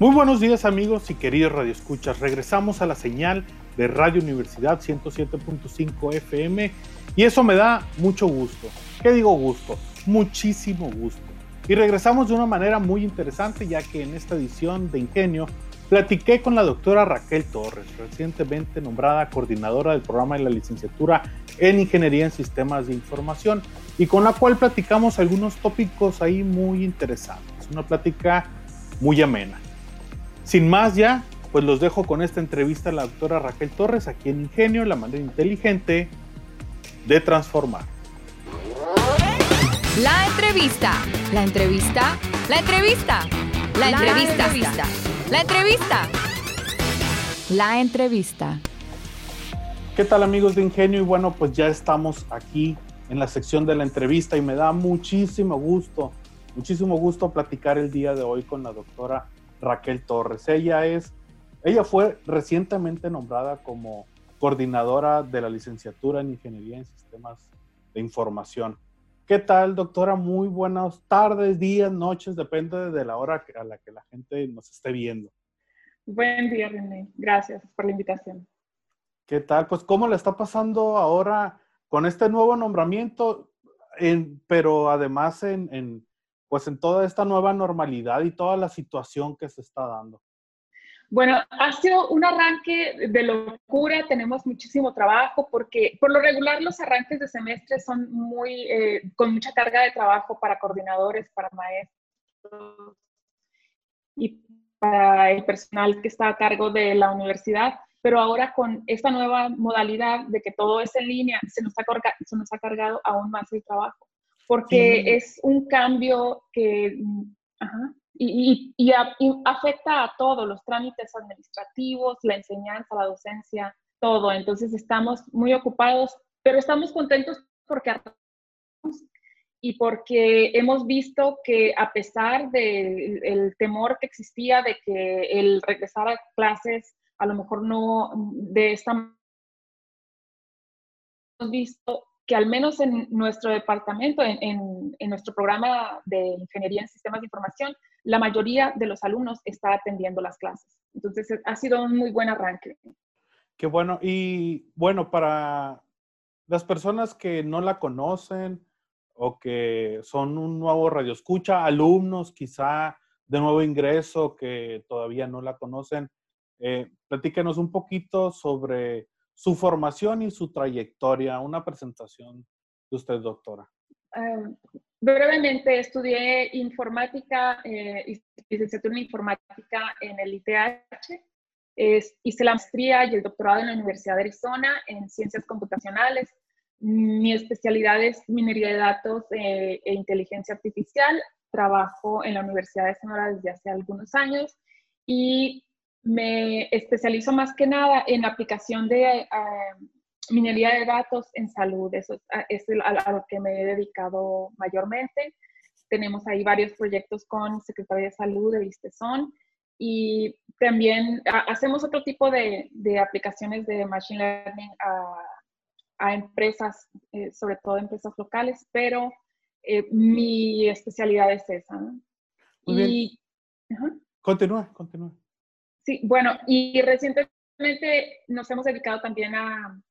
Muy buenos días amigos y queridos radioescuchas. Regresamos a la señal de Radio Universidad 107.5 FM y eso me da mucho gusto. ¿Qué digo gusto? Muchísimo gusto. Y regresamos de una manera muy interesante ya que en esta edición de Ingenio platiqué con la doctora Raquel Torres, recientemente nombrada coordinadora del programa de la licenciatura en Ingeniería en Sistemas de Información y con la cual platicamos algunos tópicos ahí muy interesantes. Una plática muy amena. Sin más ya, pues los dejo con esta entrevista a la doctora Raquel Torres aquí en Ingenio, la manera inteligente de transformar. La entrevista, la entrevista, la entrevista, la entrevista, la entrevista, la entrevista. ¿Qué tal amigos de Ingenio? Y bueno, pues ya estamos aquí en la sección de la entrevista y me da muchísimo gusto, muchísimo gusto platicar el día de hoy con la doctora Raquel Torres. Ella es, ella fue recientemente nombrada como coordinadora de la licenciatura en Ingeniería en Sistemas de Información. ¿Qué tal, doctora? Muy buenas tardes, días, noches, depende de la hora a la que la gente nos esté viendo. Buen día, René. Gracias por la invitación. ¿Qué tal? Pues, ¿cómo le está pasando ahora con este nuevo nombramiento? En, pero además en, en, pues en toda esta nueva normalidad y toda la situación que se está dando? Bueno, ha sido un arranque de locura, tenemos muchísimo trabajo porque por lo regular los arranques de semestre son muy, eh, con mucha carga de trabajo para coordinadores, para maestros y para el personal que está a cargo de la universidad, pero ahora con esta nueva modalidad de que todo es en línea, se nos ha, se nos ha cargado aún más el trabajo porque es un cambio que y, afecta a todos los trámites administrativos, la enseñanza, la docencia, todo. Entonces estamos muy ocupados, pero estamos contentos porque y porque hemos visto que a pesar del temor que existía de que el regresar a clases a lo mejor no de esta hemos visto que al menos en nuestro departamento, en, nuestro programa de Ingeniería en Sistemas de Información, la mayoría de los alumnos está atendiendo las clases. Entonces, ha sido un muy buen arranque. Qué bueno. Y bueno, para las personas que no la conocen o que son un nuevo radio escucha, alumnos quizá de nuevo ingreso que todavía no la conocen, eh, platíquenos un poquito sobre su formación y su trayectoria. Una presentación de usted, doctora. Em, brevemente, estudié informática, eh, licenciatura en informática en el ITH. hice la maestría y el doctorado en la Universidad de Arizona en ciencias computacionales. Mi especialidad es minería de datos eh, e inteligencia artificial. Trabajo en la Universidad de Sonora desde hace algunos años y me especializo más que nada en aplicación de uh, minería de datos en salud. Eso es, a, lo que me he dedicado mayormente. Tenemos ahí varios proyectos con Secretaría de Salud de Vistezón y también hacemos otro tipo de, de, aplicaciones de Machine Learning a, a empresas, eh, sobre todo empresas locales, pero eh, mi especialidad es esa. ¿no? y, Continúa, continúa. Sí, bueno, y recientemente nos hemos dedicado también a,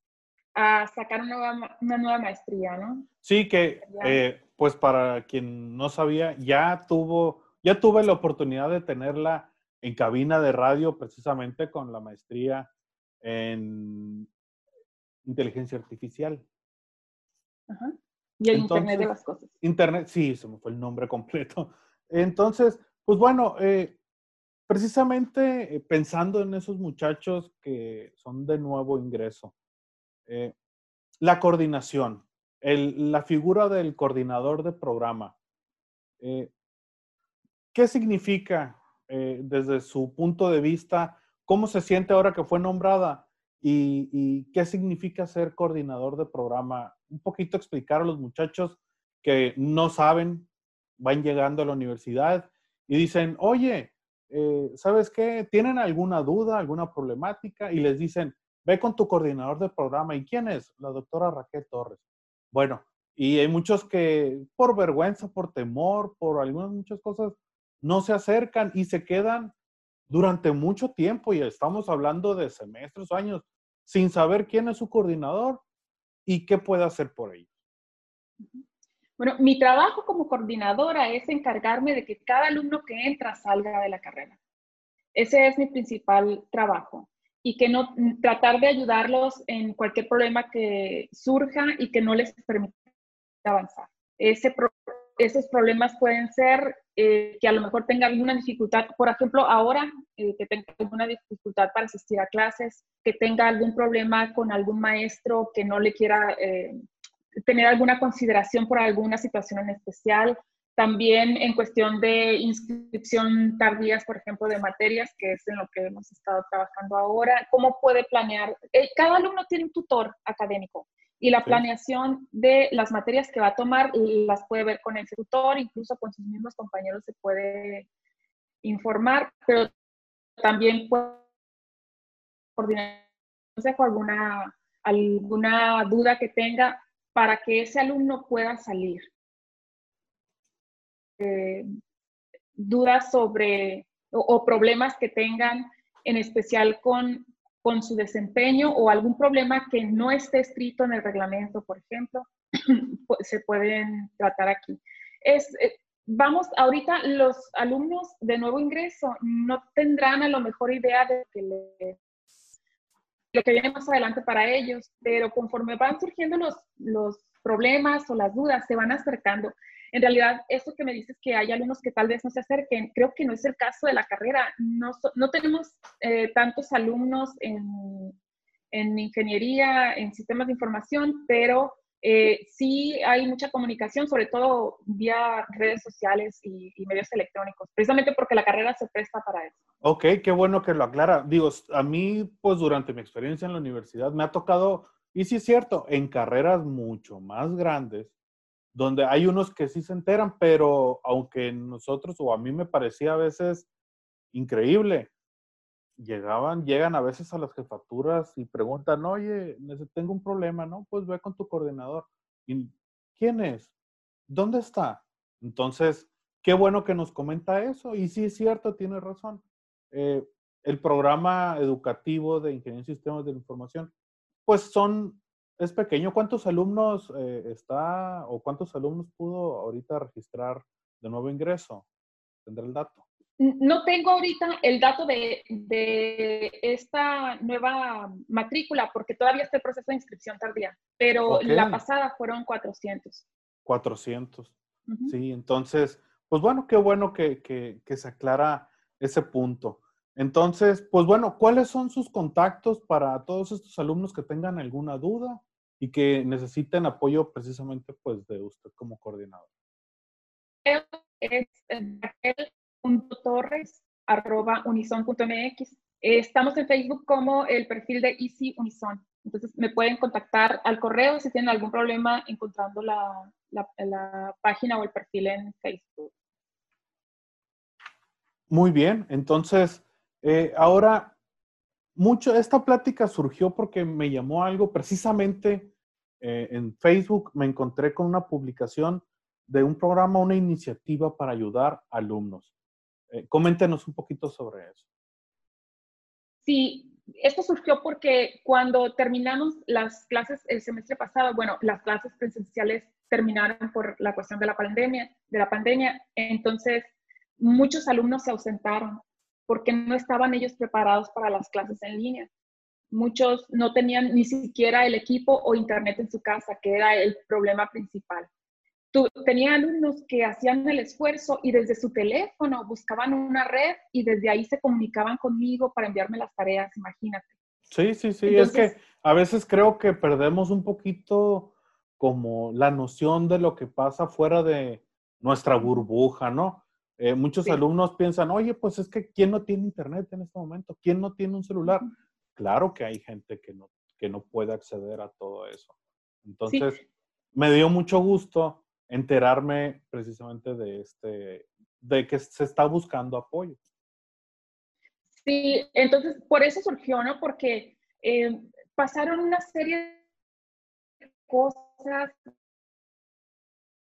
a sacar una nueva, una nueva, maestría, ¿no? Sí, que eh, pues para quien no sabía, ya tuvo, ya tuve la oportunidad de tenerla en cabina de radio precisamente con la maestría en inteligencia artificial. Ajá. Y el Internet de las cosas. Internet, sí, se me fue el nombre completo. Entonces, pues bueno, eh, precisamente eh, pensando en esos muchachos que son de nuevo ingreso, eh, la coordinación, la figura del coordinador de programa, eh, ¿qué significa desde su punto de vista, cómo se siente ahora que fue nombrada y, qué significa ser coordinador de programa. Un poquito explicar a los muchachos que no saben, van llegando a la universidad y dicen, oye, eh, ¿sabes qué? ¿Tienen alguna duda, alguna problemática? Y les dicen, ve con tu coordinador de programa. ¿Y quién es? La doctora Raquel Torres. Bueno, y hay muchos que por vergüenza, por temor, por algunas muchas cosas, no se acercan y se quedan durante mucho tiempo, y estamos hablando de semestres años, sin saber quién es su coordinador y qué puede hacer por ellos. Bueno, mi trabajo como coordinadora es encargarme de que cada alumno que entra salga de la carrera. Ese es mi principal trabajo y que no tratar de ayudarlos en cualquier problema que surja y que no les permita avanzar. Esos problemas pueden ser eh, que a lo mejor tenga alguna dificultad, por ejemplo, ahora eh, que tenga alguna dificultad para asistir a clases, que tenga algún problema con algún maestro que no le quiera eh, tener alguna consideración por alguna situación en especial. También en cuestión de inscripción tardías, por ejemplo, de materias, que es en lo que hemos estado trabajando ahora. ¿Cómo puede planear? cada alumno tiene un tutor académico y la planeación de las materias que va a tomar las puede ver con el tutor, incluso con sus mismos compañeros se puede informar, pero también puede coordinar con alguna, alguna duda que tenga para que ese alumno pueda salir. Eh, dudas sobre o problemas que tengan, en especial con con su desempeño o algún problema que no esté escrito en el reglamento, por ejemplo, se pueden tratar aquí. Es, eh, vamos, ahorita los alumnos de nuevo ingreso no tendrán a lo mejor idea de que lo que viene más adelante para ellos, pero conforme van surgiendo los, los problemas o las dudas, se van acercando. En realidad, eso que me dices que hay alumnos que tal vez no se acerquen, creo que no es el caso de la carrera. No, no tenemos eh, tantos alumnos en, en, ingeniería, en sistemas de información, pero eh, sí hay mucha comunicación, sobre todo vía redes sociales y, y, medios electrónicos, precisamente porque la carrera se presta para eso. Ok, qué bueno que lo aclara. Digo, a mí, pues durante mi experiencia en la universidad me ha tocado, y sí es cierto, en carreras mucho más grandes, donde hay unos que sí se enteran, pero aunque nosotros o a mí me parecía a veces increíble, llegaban, llegan a veces a las jefaturas y preguntan, oye, tengo un problema, ¿no? Pues ve con tu coordinador. ¿Y quién es? ¿Dónde está? Entonces, qué bueno que nos comenta eso. Y sí es cierto, tiene razón. Eh, el programa educativo de Ingeniería en Sistemas de la Información, pues son es pequeño. ¿Cuántos alumnos eh, está o cuántos alumnos pudo ahorita registrar de nuevo ingreso? ¿Tendrá el dato? No tengo ahorita el dato de, esta nueva matrícula porque todavía está el proceso de inscripción tardía, pero la pasada fueron 400. 400. Sí, entonces, pues bueno, qué bueno que, que se aclara ese punto. Entonces, pues bueno, ¿cuáles son sus contactos para todos estos alumnos que tengan alguna duda? y que necesiten apoyo precisamente pues de usted como coordinador. Es unison.mx. Estamos en Facebook como el perfil de Easy Unison. Entonces me pueden contactar al correo si tienen algún problema encontrando la, la, página o el perfil en Facebook. Muy bien, entonces eh, ahora mucho, esta plática surgió porque me llamó algo precisamente eh, en Facebook, me encontré con una publicación de un programa, una iniciativa para ayudar alumnos. Eh, un poquito sobre eso. Sí, esto surgió porque cuando terminamos las clases el semestre pasado, bueno, las clases presenciales terminaron por la cuestión de la pandemia, de la pandemia, entonces muchos alumnos se ausentaron porque no estaban ellos preparados para las clases en línea. Muchos no tenían ni siquiera el equipo o internet en su casa, que era el problema principal. Tenía alumnos que hacían el esfuerzo y desde su teléfono buscaban una red y desde ahí se comunicaban conmigo para enviarme las tareas, imagínate. Sí, sí, sí, es que a veces creo que perdemos un poquito como la noción de lo que pasa fuera de nuestra burbuja, ¿no? Eh, muchos alumnos piensan, oye, pues es que ¿quién no tiene internet en este momento? ¿Quién no tiene un celular? Claro que hay gente que no, que no puede acceder a todo eso. Entonces, me dio mucho gusto enterarme precisamente de este, de que se está buscando apoyo. Sí, entonces por eso surgió, ¿no? Porque eh, pasaron una serie de cosas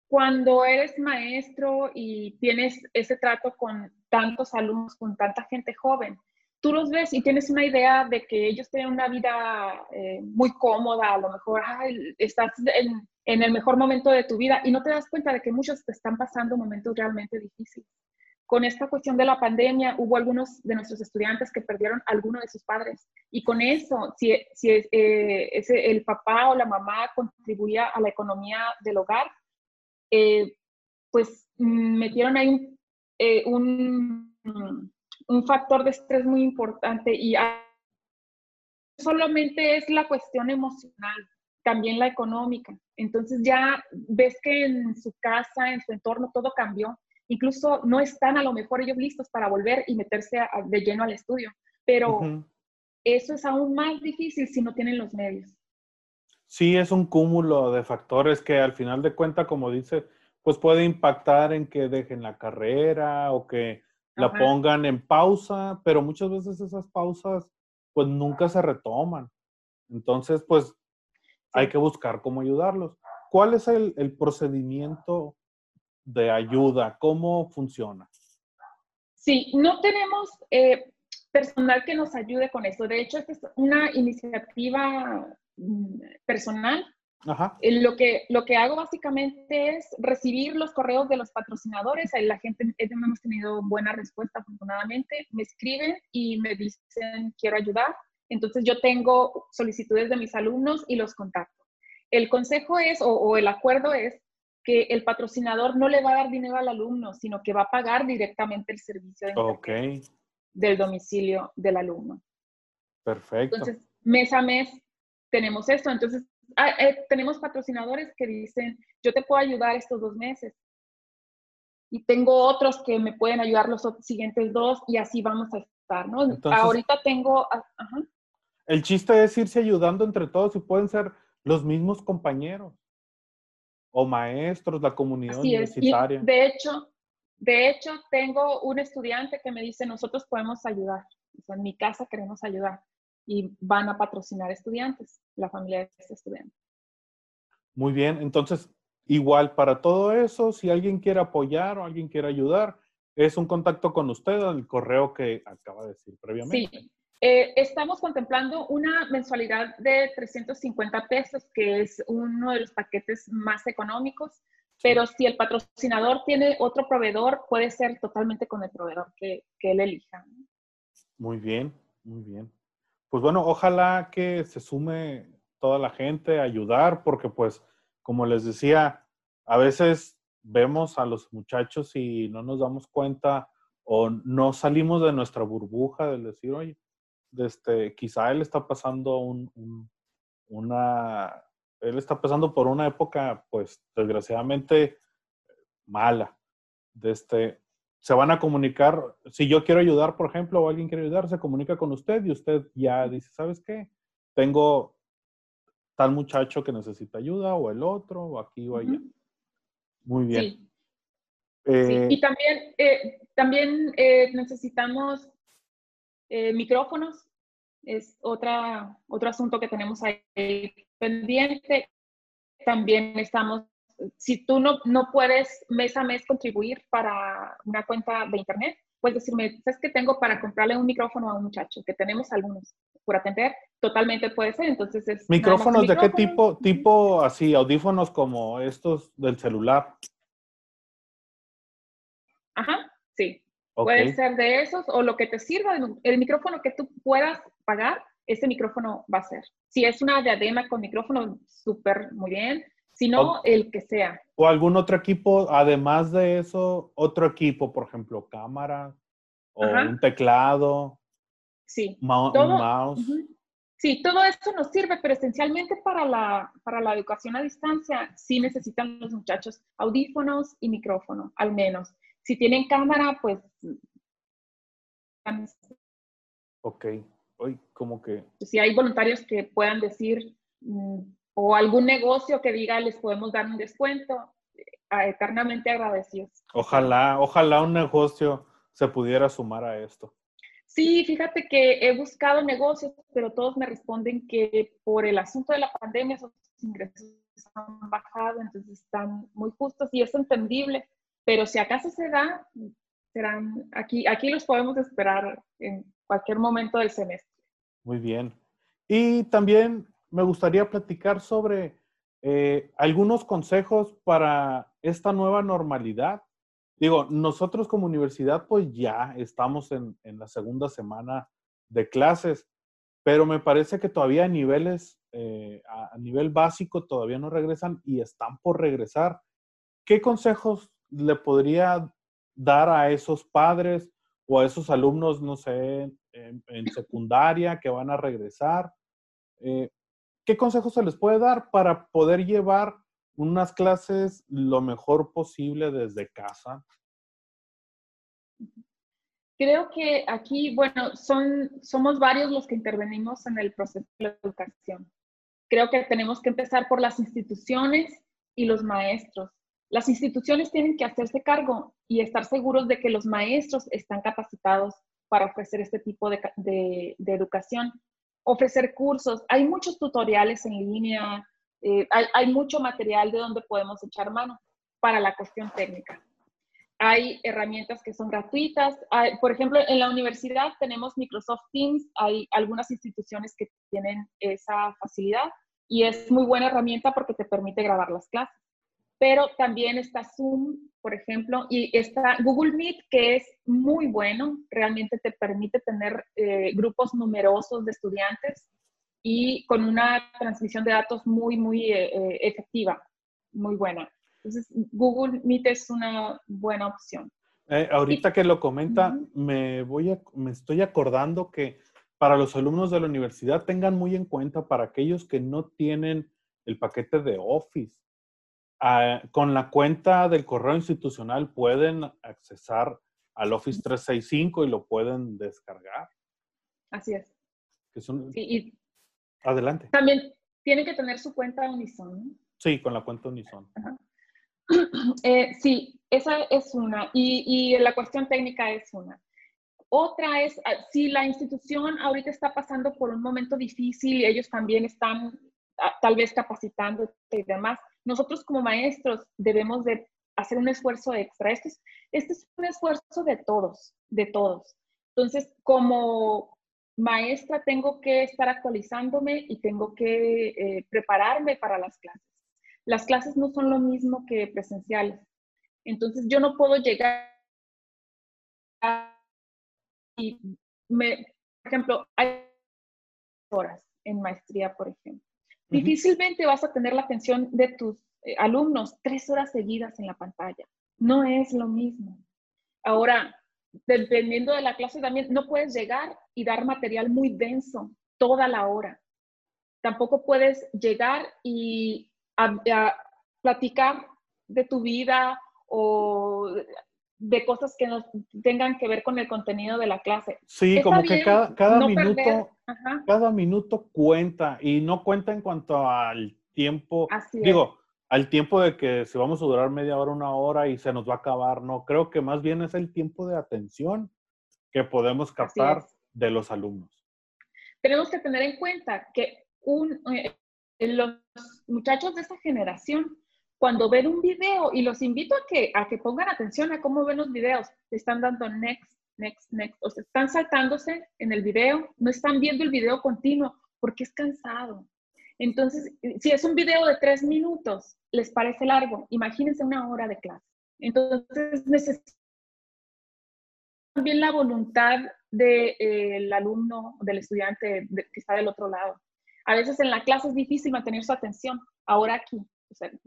cuando eres maestro y tienes ese trato con tantos alumnos, con tanta gente joven, tú los ves y tienes una idea de que ellos tienen una vida eh, muy cómoda, a lo mejor estás en, en, el mejor momento de tu vida y no te das cuenta de que muchos te están pasando momentos realmente difíciles. Con esta cuestión de la pandemia, hubo algunos de nuestros estudiantes que perdieron a alguno de sus padres. Y con eso, si, si eh, ese, el papá o la mamá contribuía a la economía del hogar, eh, pues mm, metieron ahí eh, un, un, factor de estrés muy importante y solamente es la cuestión emocional, también la económica. Entonces ya ves que en su casa, en su entorno, todo cambió incluso no están a lo mejor ellos listos para volver y meterse de lleno al estudio, pero eso es aún más difícil si no tienen los medios. Sí, es un cúmulo de factores que al final de cuentas, como dice, pues puede impactar en que dejen la carrera o que la pongan en pausa, pero muchas veces esas pausas pues nunca se retoman. Entonces, pues hay que buscar cómo ayudarlos. ¿Cuál es el, el procedimiento de ayuda? ¿Cómo funciona? Sí, no tenemos eh, personal que nos ayude con eso. De hecho, esta es una iniciativa mm, personal. Ajá. Eh, lo, que, lo que hago básicamente es recibir los correos de los patrocinadores. La gente, hemos tenido buena respuesta afortunadamente. Me escriben y me dicen, quiero ayudar. Entonces yo tengo solicitudes de mis alumnos y los contacto. El consejo es, o, o el acuerdo es, que el patrocinador no le va a dar dinero al alumno, sino que va a pagar directamente el servicio del domicilio del alumno. Perfecto. Entonces, mes a mes tenemos esto. Entonces, ah, eh, tenemos patrocinadores que dicen, yo te puedo ayudar estos dos meses. Y tengo otros que me pueden ayudar los siguientes dos y así vamos a estar, ¿no? Ahorita tengo... Ah, el chiste es irse ayudando entre todos y pueden ser los mismos compañeros o maestros, la comunidad universitaria. de hecho, de hecho, tengo un estudiante que me dice, nosotros podemos ayudar. en mi casa queremos ayudar. Y van a patrocinar estudiantes, la familia de este estudiante. Muy bien, entonces, igual para todo eso, si alguien quiere apoyar o alguien quiere ayudar, es un contacto con usted al correo que acaba de decir previamente. Sí, eh, estamos contemplando una mensualidad de 350 pesos, que es uno de los paquetes más económicos, pero si el patrocinador tiene otro proveedor, puede ser totalmente con el proveedor que, que él elija. Muy bien, muy bien. Pues bueno, ojalá que se sume toda la gente a ayudar, porque pues, como les decía, a veces vemos a los muchachos y no nos damos cuenta o no salimos de nuestra burbuja del decir, oye, este, quizá él está pasando un, una, él está pasando por una época, pues, desgraciadamente mala. De este, se van a comunicar, si yo quiero ayudar, por ejemplo, o alguien quiere ayudar, se comunica con usted y usted ya dice, ¿sabes qué? Tengo tal muchacho que necesita ayuda, o el otro, o aquí o allá. Muy bien. Sí. Eh, y también, eh, también eh, necesitamos eh, micrófonos es otra, otro asunto que tenemos ahí pendiente. También estamos, si tú no, no puedes mes a mes contribuir para una cuenta de internet, puedes decirme, ¿sabes qué tengo para comprarle un micrófono a un muchacho? Que tenemos algunos por atender, totalmente puede ser. Entonces es... ¿Micrófonos de qué tipo? Tipo así, audífonos como estos del celular. Ajá, sí. Puede ser de esos o lo que te sirva, el micrófono que tú puedas pagar, ese micrófono va a ser. Si es una diadema con micrófono, súper muy bien. Si no, el que sea. O algún otro equipo, además de eso, otro equipo, por ejemplo, cámara o un teclado. Sí. un mouse. Sí, todo esto nos sirve, pero esencialmente para la, para la educación a distancia sí necesitan los muchachos audífonos y micrófono, al menos. Si tienen cámara, pues... Ok, hoy como que... Si hay voluntarios que puedan decir, mm, o algún negocio que diga, les podemos dar un descuento, eternamente agradecidos. Ojalá, ojalá un negocio se pudiera sumar a esto. Sí, fíjate que he buscado negocios, pero todos me responden que por el asunto de la pandemia esos ingresos han bajado, entonces están muy justos y es entendible, pero si acaso se da, serán aquí, aquí los podemos esperar en cualquier momento del semestre. Muy bien. Y también me gustaría platicar sobre eh, algunos consejos para esta nueva normalidad. Digo, nosotros como universidad pues ya estamos en, la segunda semana de clases, pero me parece que todavía a niveles, eh, a, nivel básico todavía no regresan y están por regresar. ¿Qué consejos le podría dar a esos padres o a esos alumnos, no sé, en, secundaria que van a regresar? Eh, ¿Qué consejos se les puede dar para poder llevar unas clases lo mejor posible desde casa? Creo que aquí, bueno, son, somos varios los que intervenimos en el proceso de la educación. Creo que tenemos que empezar por las instituciones y los maestros. Las instituciones tienen que hacerse cargo y estar seguros de que los maestros están capacitados para ofrecer este tipo de, educación ofrecer cursos. Hay muchos tutoriales en línea, eh, hay, mucho material de donde podemos echar mano para la cuestión técnica. Hay herramientas que son gratuitas. por ejemplo, en la universidad tenemos Microsoft Teams. Hay algunas instituciones que tienen esa facilidad y es muy buena herramienta porque te permite grabar las clases pero también está Zoom, por ejemplo, y está Google Meet, que es muy bueno, realmente te permite tener eh, grupos numerosos de estudiantes y con una transmisión de datos muy, muy eh, eh, efectiva, muy buena. Entonces, Google Meet es una buena opción. ahorita que lo comenta, me, voy a, me estoy acordando que para los alumnos de la universidad tengan muy en cuenta para aquellos que no tienen el paquete de Office Ah, con la cuenta del correo institucional pueden accesar al Office 365 y lo pueden descargar. Así es. Adelante. También tienen que tener su cuenta Unison. Sí, con la cuenta Unison. Eh, sí, esa es una. Y, y la cuestión técnica es una. Otra es, ah, si la institución ahorita está pasando por un momento difícil y ellos también están ah, tal vez capacitando y demás, nosotros como maestros debemos de hacer un esfuerzo extra. Este es, este es un esfuerzo de todos, de todos. Entonces, como maestra tengo que estar actualizándome y tengo que eh, prepararme para las clases. Las clases no son lo mismo que presenciales. Entonces, yo no puedo llegar y, me, por ejemplo, hay horas en maestría, por ejemplo. Difícilmente vas a tener la atención de tus eh, alumnos tres horas seguidas en la pantalla. No es lo mismo. Ahora, dependiendo de la clase también, no puedes llegar y dar material muy denso toda la hora. Tampoco puedes llegar y platicar de tu vida o de cosas que no tengan que ver con el contenido de la clase. Sí, como que cada, minuto, cada minuto cuenta y no cuenta en cuanto al tiempo. digo, al tiempo de que si vamos a durar media hora, una hora y se nos va a acabar, no, creo que más bien es el tiempo de atención que podemos captar de los alumnos. Tenemos que tener en cuenta que un, eh, los muchachos de esta generación cuando ven un video, y los invito a que, a que pongan atención a cómo ven los videos, están dando next, next, next, o sea, están saltándose en el video, no están viendo el video continuo porque es cansado. Entonces, si es un video de tres minutos, les parece largo, imagínense una hora de clase. Entonces, necesitan también la voluntad del de, eh, alumno, del estudiante que está del otro lado. A veces en la clase es difícil mantener su atención. Ahora aquí,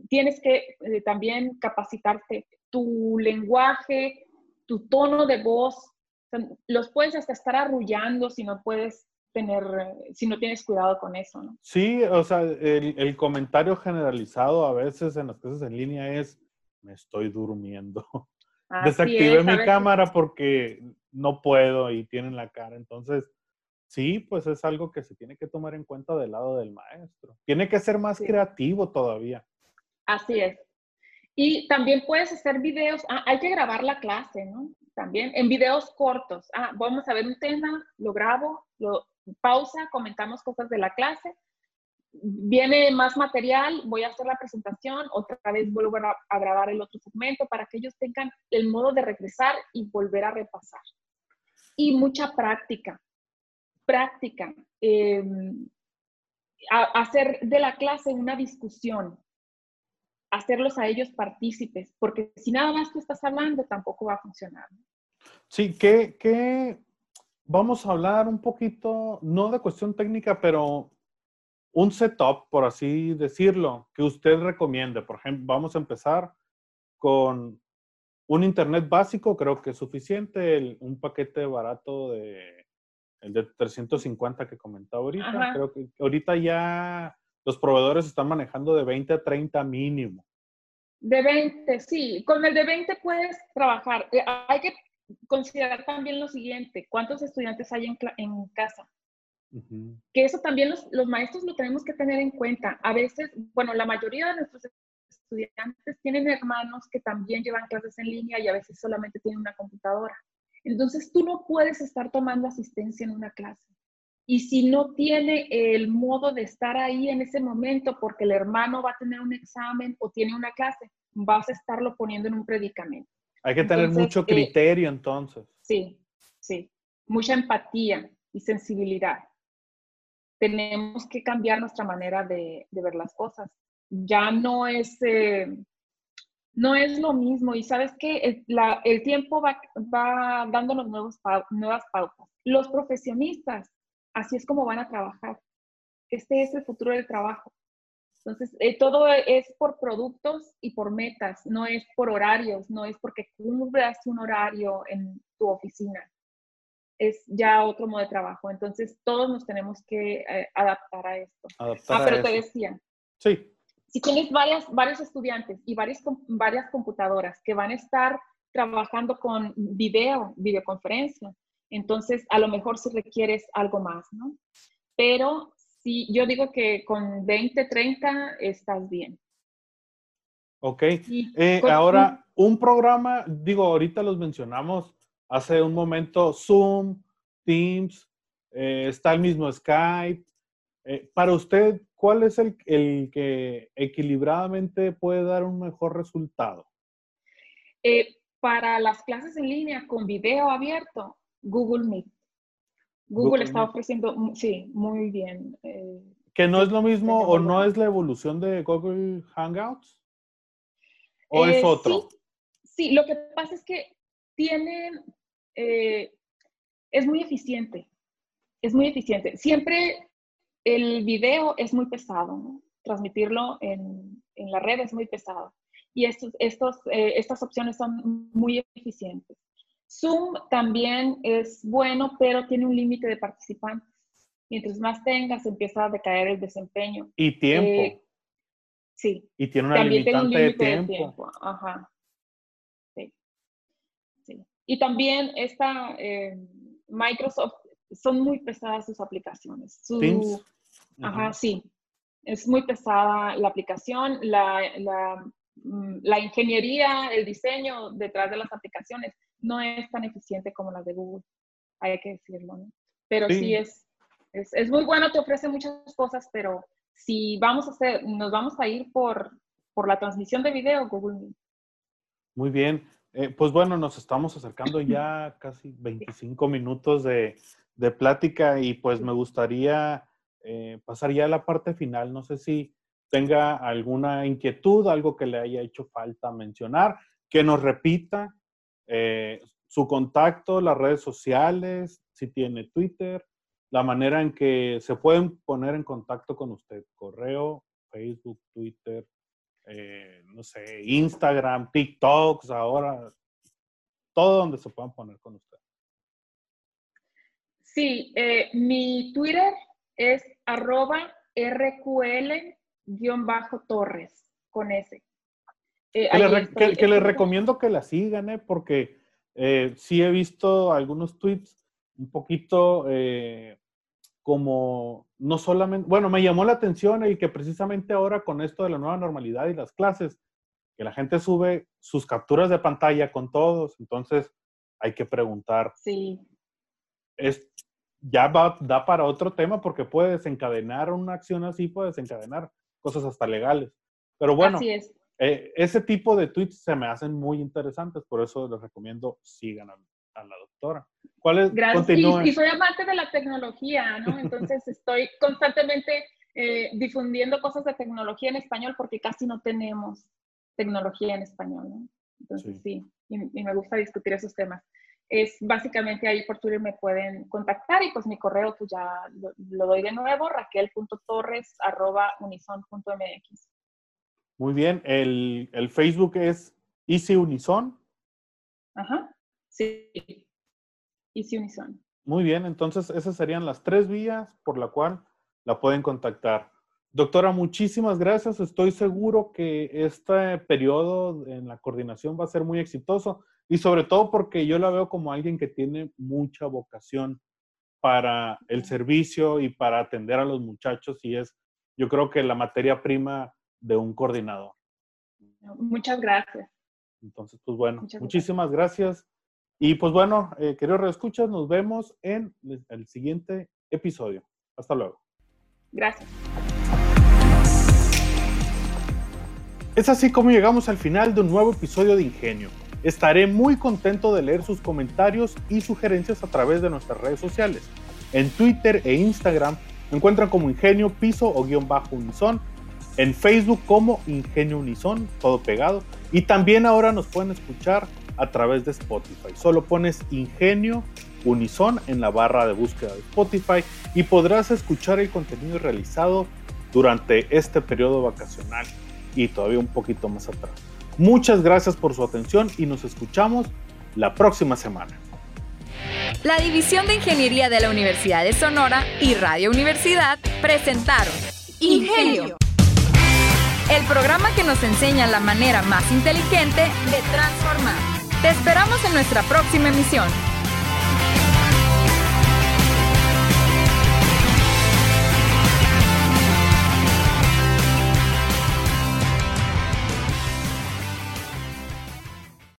tienes que eh, también capacitarte. Tu lenguaje, tu tono de voz, los puedes hasta estar arrullando si no puedes tener, si no tienes cuidado con eso, ¿no? Sí, o sea, el, el comentario generalizado a veces en las clases en línea es, me estoy durmiendo. desactivé mi cámara porque no puedo y tienen la cara. Entonces, sí, pues es algo que se tiene que tomar en cuenta del lado del maestro. Tiene que ser más creativo todavía. Así es. Y también puedes hacer videos, ah, hay que grabar la clase, ¿no? También en videos cortos. Ah, vamos a ver un tema, lo grabo, lo pausa, comentamos cosas de la clase. Viene más material, voy a hacer la presentación, otra vez vuelvo a, grabar el otro segmento para que ellos tengan el modo de regresar y volver a repasar. Y mucha práctica, práctica. Em, hacer de la clase una discusión, hacerlos a ellos partícipes, porque si nada más tú estás hablando, tampoco va a funcionar. Sí, que, vamos a hablar un poquito, no de cuestión técnica, pero un setup, por así decirlo, que usted recomiende. Por ejemplo, vamos a empezar con un internet básico, creo que es suficiente, un paquete barato de el de 350 que comentaba ahorita. Creo que ahorita ya los proveedores están manejando de 20 a 30 mínimo. De 20, sí. Con el de 20 puedes trabajar. Eh, hay que considerar también lo siguiente, ¿cuántos estudiantes hay en, casa? Que eso también los, los, maestros lo tenemos que tener en cuenta. A veces, bueno, la mayoría de nuestros estudiantes tienen hermanos que también llevan clases en línea y a veces solamente tienen una computadora. Entonces tú no puedes estar tomando asistencia en una clase. Y si no tiene el modo de estar ahí en ese momento porque el hermano va a tener un examen o tiene una clase, vas a estarlo poniendo en un predicamento. Hay que tener mucho eh, criterio entonces. Sí, sí, mucha empatía y sensibilidad. Tenemos que cambiar nuestra manera de, ver las cosas. Ya no es, eh, no es lo mismo y sabes que el, el, tiempo va, va dándonos nuevos, nuevas pautas. Los profesionistas así es como van a trabajar. Este es el futuro del trabajo. Entonces, eh, todo es por productos y por metas, no es por horarios, no es porque cumplas un horario en tu oficina. Es ya otro modo de trabajo. Entonces, todos nos tenemos que eh, adaptar a esto. Adaptar ah, pero te decía. Sí. Si tienes varias, varios estudiantes y varias, varias computadoras que van a estar trabajando con video, videoconferencia, entonces, a lo mejor si requieres algo más, ¿no? Pero sí, yo digo que con 20, 30 estás bien. Ok. Eh, ahora, un programa, digo, ahorita los mencionamos hace un momento, Zoom, Teams, eh, está el mismo Skype. Eh, para usted, ¿cuál es el, el, que equilibradamente puede dar un mejor resultado? para las clases en línea con video abierto, Google Meet. Google, está ofreciendo, sí, muy bien. Eh, ¿Que no es lo mismo o no es la evolución de Google Hangouts? ¿O es eh, otro? Sí, lo que pasa es que tienen, eh, es muy eficiente, es muy eficiente. Siempre el video es muy pesado, transmitirlo en, en, la red es muy pesado. Y estos, estos, estas opciones son muy eficientes. Zoom también es bueno, pero tiene un límite de participantes. Mientras más tengas, empieza a decaer el desempeño. Y tiempo. Eh, sí. Y tiene una limitante de tiempo. Ajá. Sí. sí. Y también esta eh, Microsoft, son muy pesadas sus aplicaciones. Su, Ajá, sí. Es muy pesada la aplicación, la, la, mm, la ingeniería, el diseño detrás de las aplicaciones no es tan eficiente como las de Google, hay que decirlo, ¿no? Pero sí, es, es, muy bueno, te ofrece muchas cosas, pero si vamos a hacer, nos vamos a ir por, por la transmisión de video, Google Muy bien. Eh, pues bueno, nos estamos acercando ya casi 25 minutos de, de plática y pues me gustaría eh, pasar ya a la parte final. No sé si tenga alguna inquietud, algo que le haya hecho falta mencionar, que nos repita eh, su contacto, las redes sociales, si tiene Twitter, la manera en que se pueden poner en contacto con usted, correo, Facebook, Twitter, eh, no sé, Instagram, TikToks, ahora, todo donde se puedan poner con usted. Sí, eh, mi Twitter es arroba RQL-Torres con S. Eh, que, les recomiendo que la sigan, ¿eh? porque eh, sí he visto algunos tweets un poquito eh, como no solamente, bueno, me llamó la atención el que precisamente ahora con esto de la nueva normalidad y las clases, que la gente sube sus capturas de pantalla con todos, entonces hay que preguntar. Sí. Es, ya va, da para otro tema porque puede desencadenar una acción así, puede desencadenar cosas hasta legales. Pero bueno, así es. Eh, ese tipo de tweets se me hacen muy interesantes, por eso les recomiendo sigan a, la doctora. ¿Cuál es? Gracias. Y, soy amante de la tecnología, ¿no? Entonces estoy constantemente eh, difundiendo cosas de tecnología en español porque casi no tenemos tecnología en español, ¿no? Entonces sí, y, me gusta discutir esos temas. Es básicamente ahí por Twitter me pueden contactar y pues mi correo pues ya lo, lo doy de nuevo, raquel.torres.unison.mx. Muy bien, el, el Facebook es Easy Unison. Ajá, sí. Easy Unison. Muy bien, entonces esas serían las tres vías por la cual la pueden contactar. Doctora, muchísimas gracias. Estoy seguro que este periodo en la coordinación va a ser muy exitoso y sobre todo porque yo la veo como alguien que tiene mucha vocación para el servicio y para atender a los muchachos y es, yo creo que la materia prima de un coordinador. Muchas gracias. Entonces, pues bueno, muchísimas gracias. Y pues bueno, eh, queridos reescuchas, nos vemos en el siguiente episodio. Hasta luego. Gracias. Es así como llegamos al final de un nuevo episodio de Ingenio. Estaré muy contento de leer sus comentarios y sugerencias a través de nuestras redes sociales. En Twitter e Instagram encuentran como Ingenio Piso o guion bajo Unison en Facebook como Ingenio Unison, todo pegado. Y también ahora nos pueden escuchar a través de Spotify. Solo pones Ingenio Unison en la barra de búsqueda de Spotify y podrás escuchar el contenido realizado durante este periodo vacacional y todavía un poquito más atrás. Muchas gracias por su atención y nos escuchamos la próxima semana. La División de Ingeniería de la Universidad de Sonora y Radio Universidad presentaron Ingenio el programa que nos enseña la manera más inteligente de transformar. Te esperamos en nuestra próxima emisión.